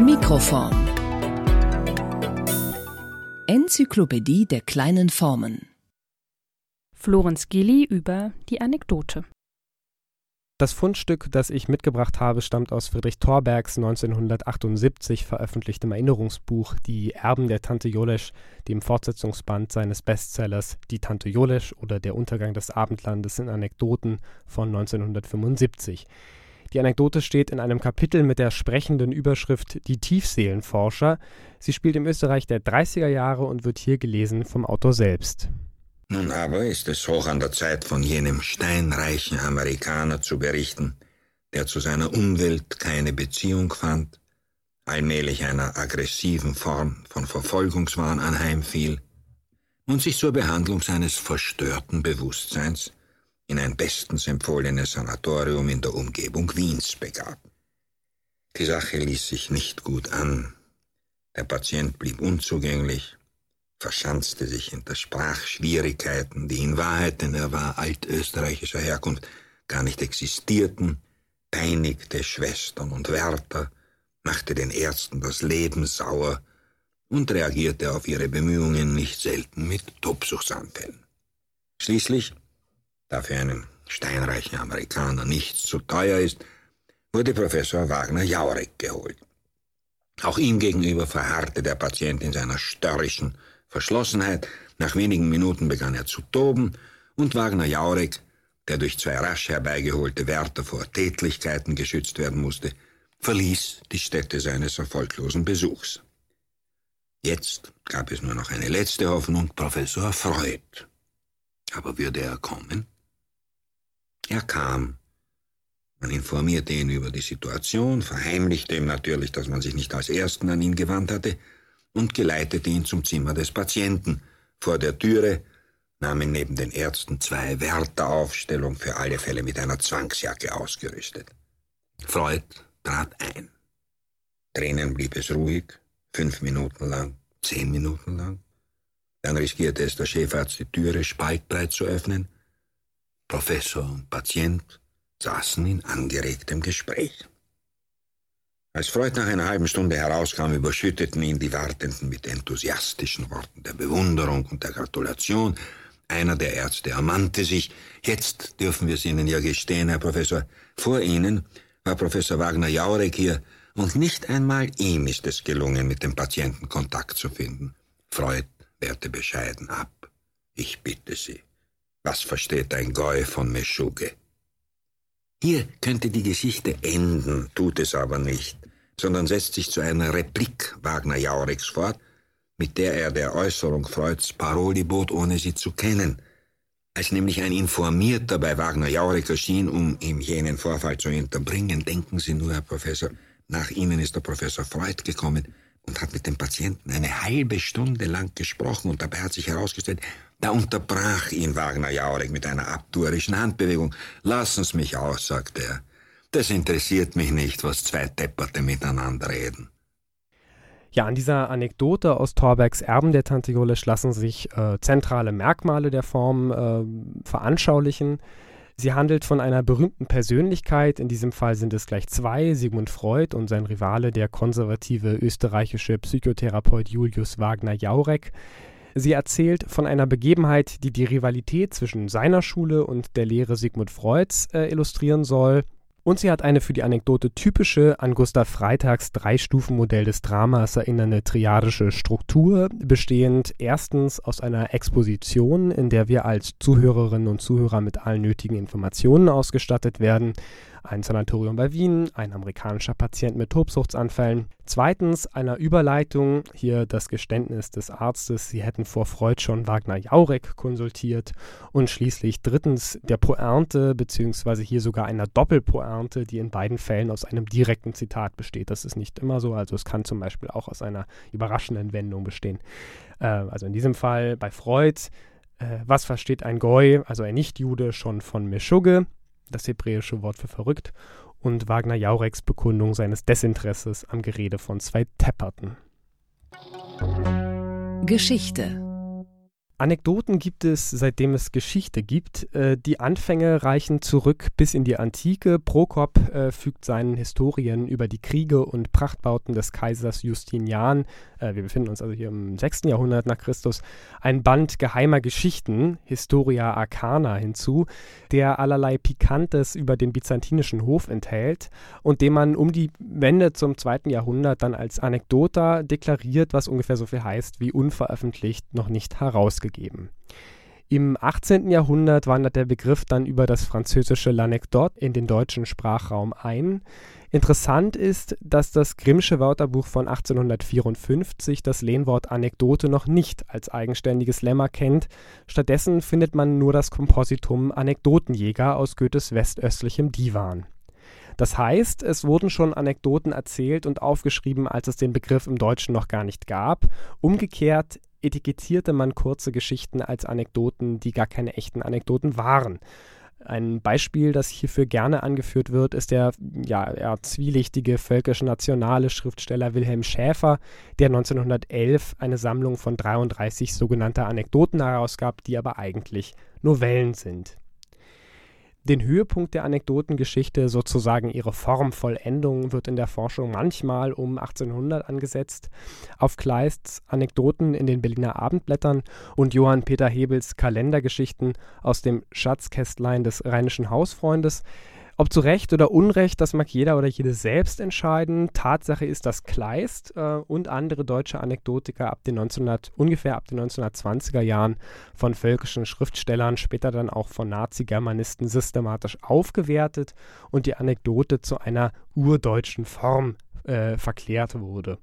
Mikroform Enzyklopädie der kleinen Formen Florenz Gilli über die Anekdote. Das Fundstück, das ich mitgebracht habe, stammt aus Friedrich Thorbergs 1978 veröffentlichtem Erinnerungsbuch Die Erben der Tante Jolesch, dem Fortsetzungsband seines Bestsellers Die Tante Jolesch oder Der Untergang des Abendlandes in Anekdoten von 1975. Die Anekdote steht in einem Kapitel mit der sprechenden Überschrift Die Tiefseelenforscher. Sie spielt im Österreich der 30er Jahre und wird hier gelesen vom Autor selbst. Nun aber ist es hoch an der Zeit, von jenem steinreichen Amerikaner zu berichten, der zu seiner Umwelt keine Beziehung fand, allmählich einer aggressiven Form von Verfolgungswahn anheimfiel und sich zur Behandlung seines verstörten Bewusstseins in ein bestens empfohlenes Sanatorium in der Umgebung Wiens begab. Die Sache ließ sich nicht gut an. Der Patient blieb unzugänglich, verschanzte sich hinter Sprachschwierigkeiten, die in Wahrheit, denn er war altösterreichischer Herkunft, gar nicht existierten, peinigte Schwestern und Wärter, machte den Ärzten das Leben sauer und reagierte auf ihre Bemühungen nicht selten mit Tobsuchtsanfällen. Schließlich, da für einen steinreichen Amerikaner nichts zu teuer ist, wurde Professor Wagner Jaurek geholt. Auch ihm gegenüber verharrte der Patient in seiner störrischen, Verschlossenheit. Nach wenigen Minuten begann er zu toben und Wagner Jaurek, der durch zwei rasch herbeigeholte Wärter vor Tätlichkeiten geschützt werden musste, verließ die Stätte seines erfolglosen Besuchs. Jetzt gab es nur noch eine letzte Hoffnung, Professor Freud. Aber würde er kommen? Er kam. Man informierte ihn über die Situation, verheimlichte ihm natürlich, dass man sich nicht als Ersten an ihn gewandt hatte, und geleitete ihn zum Zimmer des Patienten. Vor der Türe nahmen neben den Ärzten zwei Wärter Aufstellung für alle Fälle mit einer Zwangsjacke ausgerüstet. Freud trat ein. Drinnen blieb es ruhig, fünf Minuten lang, zehn Minuten lang. Dann riskierte es der Chefarzt, die Türe spaltbreit zu öffnen. Professor und Patient saßen in angeregtem Gespräch. Als Freud nach einer halben Stunde herauskam, überschütteten ihn die Wartenden mit enthusiastischen Worten der Bewunderung und der Gratulation. Einer der Ärzte ermannte sich. Jetzt dürfen wir es Ihnen ja gestehen, Herr Professor. Vor Ihnen war Professor Wagner Jaurek hier, und nicht einmal ihm ist es gelungen, mit dem Patienten Kontakt zu finden. Freud wehrte bescheiden ab. Ich bitte Sie, was versteht ein Goi von Meschuge? Hier könnte die Geschichte enden, tut es aber nicht, sondern setzt sich zu einer Replik Wagner Jaureks fort, mit der er der Äußerung Freuds Paroli bot, ohne sie zu kennen. Als nämlich ein Informierter bei Wagner Jaurek erschien, um ihm jenen Vorfall zu unterbringen, denken Sie nur, Herr Professor, nach Ihnen ist der Professor Freud gekommen und hat mit dem Patienten eine halbe Stunde lang gesprochen und dabei hat sich herausgestellt, da unterbrach ihn Wagner Jaurek mit einer abtuerischen Handbewegung. Lassen Sie mich aus, sagte er. Das interessiert mich nicht, was zwei Depperte miteinander reden. Ja, an dieser Anekdote aus Thorbergs Erben der Tante Jolesch lassen sich äh, zentrale Merkmale der Form äh, veranschaulichen. Sie handelt von einer berühmten Persönlichkeit, in diesem Fall sind es gleich zwei, Sigmund Freud und sein Rivale, der konservative österreichische Psychotherapeut Julius Wagner Jaurek. Sie erzählt von einer Begebenheit, die die Rivalität zwischen seiner Schule und der Lehre Sigmund Freuds äh, illustrieren soll. Und sie hat eine für die Anekdote typische, an Gustav Freitags Drei-Stufen-Modell des Dramas erinnernde triadische Struktur, bestehend erstens aus einer Exposition, in der wir als Zuhörerinnen und Zuhörer mit allen nötigen Informationen ausgestattet werden, ein Sanatorium bei Wien, ein amerikanischer Patient mit Tobsuchtsanfällen. Zweitens einer Überleitung, hier das Geständnis des Arztes, sie hätten vor Freud schon Wagner Jaurek konsultiert. Und schließlich drittens der Pointe, beziehungsweise hier sogar einer Doppelpointe, die in beiden Fällen aus einem direkten Zitat besteht. Das ist nicht immer so, also es kann zum Beispiel auch aus einer überraschenden Wendung bestehen. Äh, also in diesem Fall bei Freud, äh, was versteht ein Goi, also ein Nichtjude, schon von Meschugge? Das hebräische Wort für verrückt, und Wagner Jaureks Bekundung seines Desinteresses am Gerede von zwei Tepperten. Geschichte Anekdoten gibt es, seitdem es Geschichte gibt. Äh, die Anfänge reichen zurück bis in die Antike. Prokop äh, fügt seinen Historien über die Kriege und Prachtbauten des Kaisers Justinian, äh, wir befinden uns also hier im 6. Jahrhundert nach Christus, ein Band geheimer Geschichten, Historia Arcana, hinzu, der allerlei Pikantes über den byzantinischen Hof enthält und den man um die Wende zum 2. Jahrhundert dann als Anekdota deklariert, was ungefähr so viel heißt wie unveröffentlicht, noch nicht herausgegeben gegeben. Im 18. Jahrhundert wandert der Begriff dann über das französische L'Anecdote in den deutschen Sprachraum ein. Interessant ist, dass das Grimmsche Wörterbuch von 1854 das Lehnwort Anekdote noch nicht als eigenständiges Lemma kennt. Stattdessen findet man nur das Kompositum Anekdotenjäger aus Goethes westöstlichem Divan. Das heißt, es wurden schon Anekdoten erzählt und aufgeschrieben, als es den Begriff im Deutschen noch gar nicht gab. Umgekehrt etikettierte man kurze Geschichten als Anekdoten, die gar keine echten Anekdoten waren. Ein Beispiel, das hierfür gerne angeführt wird, ist der ja, eher zwielichtige völkisch-nationale Schriftsteller Wilhelm Schäfer, der 1911 eine Sammlung von 33 sogenannter Anekdoten herausgab, die aber eigentlich Novellen sind den Höhepunkt der Anekdotengeschichte, sozusagen ihre Formvollendung, wird in der Forschung manchmal um 1800 angesetzt. Auf Kleists Anekdoten in den Berliner Abendblättern und Johann Peter Hebels Kalendergeschichten aus dem Schatzkästlein des Rheinischen Hausfreundes ob zu Recht oder Unrecht, das mag jeder oder jede selbst entscheiden. Tatsache ist, dass Kleist äh, und andere deutsche Anekdotiker ab den 1900, ungefähr ab den 1920er Jahren von völkischen Schriftstellern, später dann auch von Nazi-Germanisten systematisch aufgewertet und die Anekdote zu einer urdeutschen Form äh, verklärt wurde.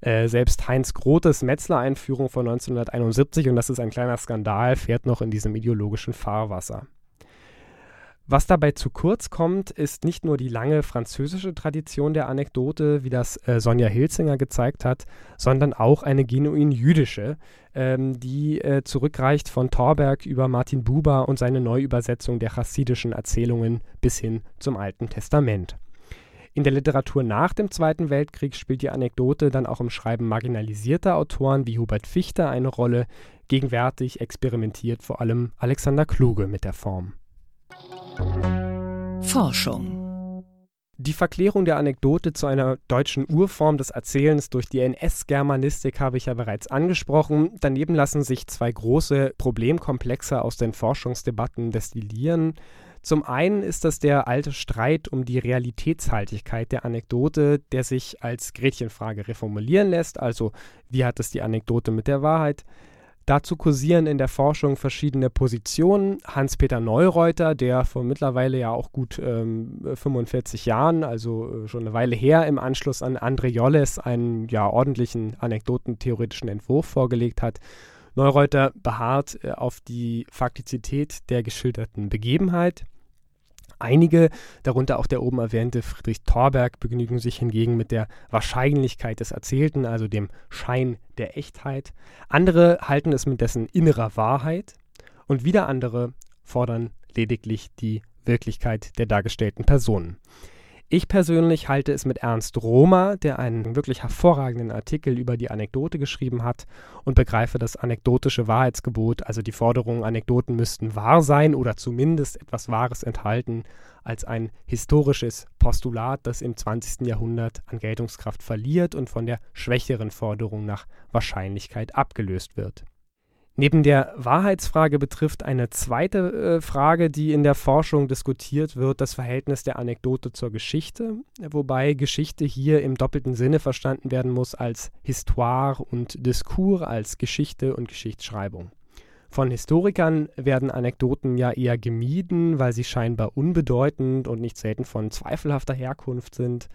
Äh, selbst Heinz Grotes Metzler-Einführung von 1971, und das ist ein kleiner Skandal, fährt noch in diesem ideologischen Fahrwasser. Was dabei zu kurz kommt, ist nicht nur die lange französische Tradition der Anekdote, wie das äh, Sonja Hilzinger gezeigt hat, sondern auch eine genuin jüdische, ähm, die äh, zurückreicht von Thorberg über Martin Buber und seine Neuübersetzung der chassidischen Erzählungen bis hin zum Alten Testament. In der Literatur nach dem Zweiten Weltkrieg spielt die Anekdote dann auch im Schreiben marginalisierter Autoren wie Hubert Fichte eine Rolle. Gegenwärtig experimentiert vor allem Alexander Kluge mit der Form. Forschung die Verklärung der Anekdote zu einer deutschen Urform des Erzählens durch die NS-Germanistik habe ich ja bereits angesprochen. Daneben lassen sich zwei große Problemkomplexe aus den Forschungsdebatten destillieren. Zum einen ist das der alte Streit um die Realitätshaltigkeit der Anekdote, der sich als Gretchenfrage reformulieren lässt, also wie hat es die Anekdote mit der Wahrheit? Dazu kursieren in der Forschung verschiedene Positionen. Hans-Peter Neureuter, der vor mittlerweile ja auch gut ähm, 45 Jahren, also äh, schon eine Weile her, im Anschluss an André Jolles einen ja ordentlichen anekdotentheoretischen Entwurf vorgelegt hat. Neureuter beharrt äh, auf die Faktizität der geschilderten Begebenheit. Einige, darunter auch der oben erwähnte Friedrich Thorberg, begnügen sich hingegen mit der Wahrscheinlichkeit des Erzählten, also dem Schein der Echtheit. Andere halten es mit dessen innerer Wahrheit und wieder andere fordern lediglich die Wirklichkeit der dargestellten Personen. Ich persönlich halte es mit Ernst Romer, der einen wirklich hervorragenden Artikel über die Anekdote geschrieben hat, und begreife das anekdotische Wahrheitsgebot, also die Forderung, Anekdoten müssten wahr sein oder zumindest etwas Wahres enthalten, als ein historisches Postulat, das im 20. Jahrhundert an Geltungskraft verliert und von der schwächeren Forderung nach Wahrscheinlichkeit abgelöst wird. Neben der Wahrheitsfrage betrifft eine zweite äh, Frage, die in der Forschung diskutiert wird, das Verhältnis der Anekdote zur Geschichte, wobei Geschichte hier im doppelten Sinne verstanden werden muss als Histoire und Diskurs, als Geschichte und Geschichtsschreibung. Von Historikern werden Anekdoten ja eher gemieden, weil sie scheinbar unbedeutend und nicht selten von zweifelhafter Herkunft sind.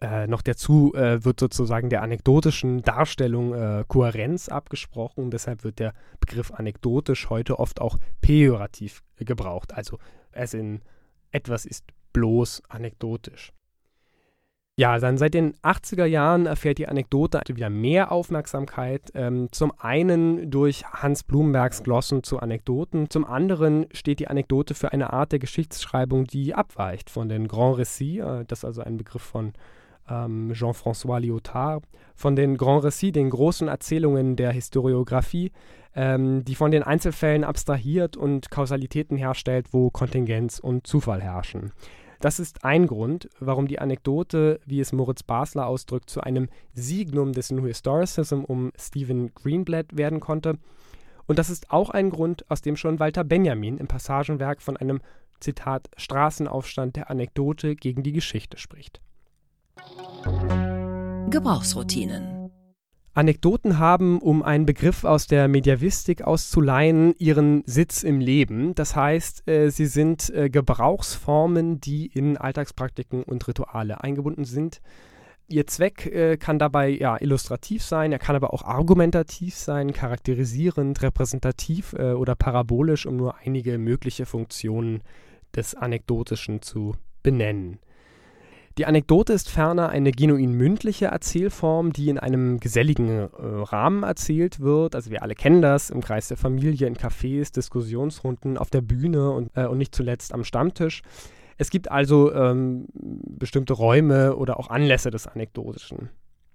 Äh, noch dazu äh, wird sozusagen der anekdotischen Darstellung äh, Kohärenz abgesprochen. Deshalb wird der Begriff anekdotisch heute oft auch pejorativ gebraucht. Also es in etwas ist bloß anekdotisch. Ja, dann seit den 80er Jahren erfährt die Anekdote wieder mehr Aufmerksamkeit. Ähm, zum einen durch Hans Blumenbergs Glossen zu Anekdoten, zum anderen steht die Anekdote für eine Art der Geschichtsschreibung, die abweicht von den Grand Récits, äh, das ist also ein Begriff von ähm, Jean-François Lyotard, von den Grand Récits, den großen Erzählungen der Historiographie, ähm, die von den Einzelfällen abstrahiert und Kausalitäten herstellt, wo Kontingenz und Zufall herrschen. Das ist ein Grund, warum die Anekdote, wie es Moritz Basler ausdrückt, zu einem Signum des New Historicism um Stephen Greenblatt werden konnte. Und das ist auch ein Grund, aus dem schon Walter Benjamin im Passagenwerk von einem Zitat Straßenaufstand der Anekdote gegen die Geschichte spricht. Gebrauchsroutinen Anekdoten haben, um einen Begriff aus der Mediavistik auszuleihen, ihren Sitz im Leben. Das heißt, äh, sie sind äh, Gebrauchsformen, die in Alltagspraktiken und Rituale eingebunden sind. Ihr Zweck äh, kann dabei ja illustrativ sein, er kann aber auch argumentativ sein, charakterisierend, repräsentativ oder parabolisch, um nur einige mögliche Funktionen des Anekdotischen zu benennen. Die Anekdote ist ferner eine genuin mündliche Erzählform, die in einem geselligen äh, Rahmen erzählt wird. Also wir alle kennen das im Kreis der Familie, in Cafés, Diskussionsrunden, auf der Bühne und, äh, und nicht zuletzt am Stammtisch. Es gibt also ähm, bestimmte Räume oder auch Anlässe des Anekdotischen.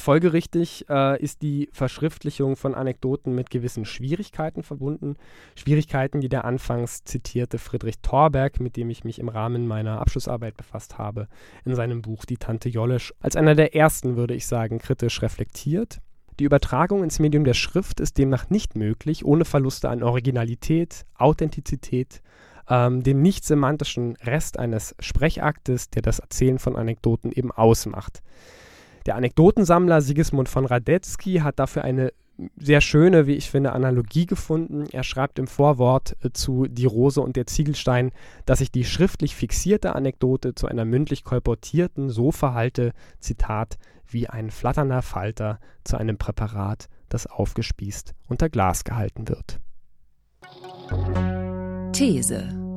Folgerichtig äh, ist die Verschriftlichung von Anekdoten mit gewissen Schwierigkeiten verbunden. Schwierigkeiten, die der anfangs zitierte Friedrich Thorberg, mit dem ich mich im Rahmen meiner Abschlussarbeit befasst habe, in seinem Buch Die Tante Jollisch als einer der ersten, würde ich sagen, kritisch reflektiert. Die Übertragung ins Medium der Schrift ist demnach nicht möglich, ohne Verluste an Originalität, Authentizität, ähm, dem nicht semantischen Rest eines Sprechaktes, der das Erzählen von Anekdoten eben ausmacht. Der Anekdotensammler Sigismund von Radetzky hat dafür eine sehr schöne, wie ich finde, Analogie gefunden. Er schreibt im Vorwort äh, zu Die Rose und der Ziegelstein, dass sich die schriftlich fixierte Anekdote zu einer mündlich kolportierten so verhalte, Zitat, wie ein flatternder Falter zu einem Präparat, das aufgespießt unter Glas gehalten wird. These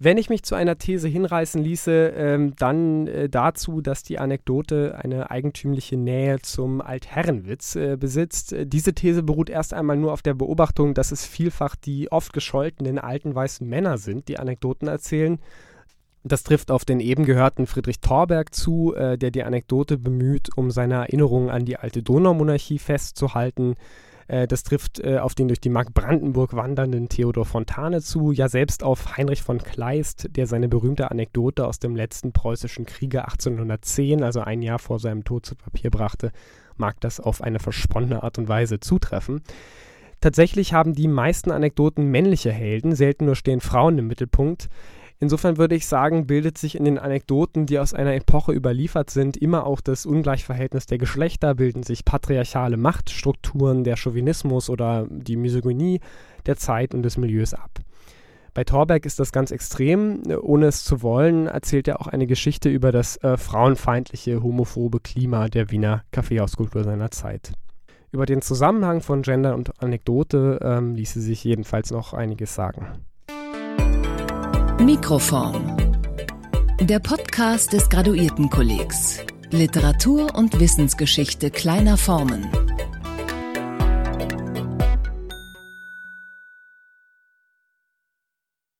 wenn ich mich zu einer These hinreißen ließe, ähm, dann äh, dazu, dass die Anekdote eine eigentümliche Nähe zum Altherrenwitz äh, besitzt. Äh, diese These beruht erst einmal nur auf der Beobachtung, dass es vielfach die oft gescholtenen alten weißen Männer sind, die Anekdoten erzählen. Das trifft auf den eben gehörten Friedrich Thorberg zu, äh, der die Anekdote bemüht, um seine Erinnerungen an die alte Donaumonarchie festzuhalten. Äh, das trifft äh, auf den durch die Mark Brandenburg wandernden Theodor Fontane zu, ja selbst auf Heinrich von Kleist, der seine berühmte Anekdote aus dem letzten preußischen Kriege 1810, also ein Jahr vor seinem Tod zu Papier brachte, mag das auf eine versponnene Art und Weise zutreffen. Tatsächlich haben die meisten Anekdoten männliche Helden, selten nur stehen Frauen im Mittelpunkt. Insofern würde ich sagen, bildet sich in den Anekdoten, die aus einer Epoche überliefert sind, immer auch das Ungleichverhältnis der Geschlechter, bilden sich patriarchale Machtstrukturen, der Chauvinismus oder die Misogynie der Zeit und des Milieus ab. Bei Thorberg ist das ganz extrem. Ohne es zu wollen, erzählt er auch eine Geschichte über das äh, frauenfeindliche, homophobe Klima der Wiener Kaffeehauskultur seiner Zeit. Über den Zusammenhang von Gender und Anekdote ähm, ließe sich jedenfalls noch einiges sagen. Mikroform. Der Podcast des Graduiertenkollegs. Literatur und Wissensgeschichte kleiner Formen.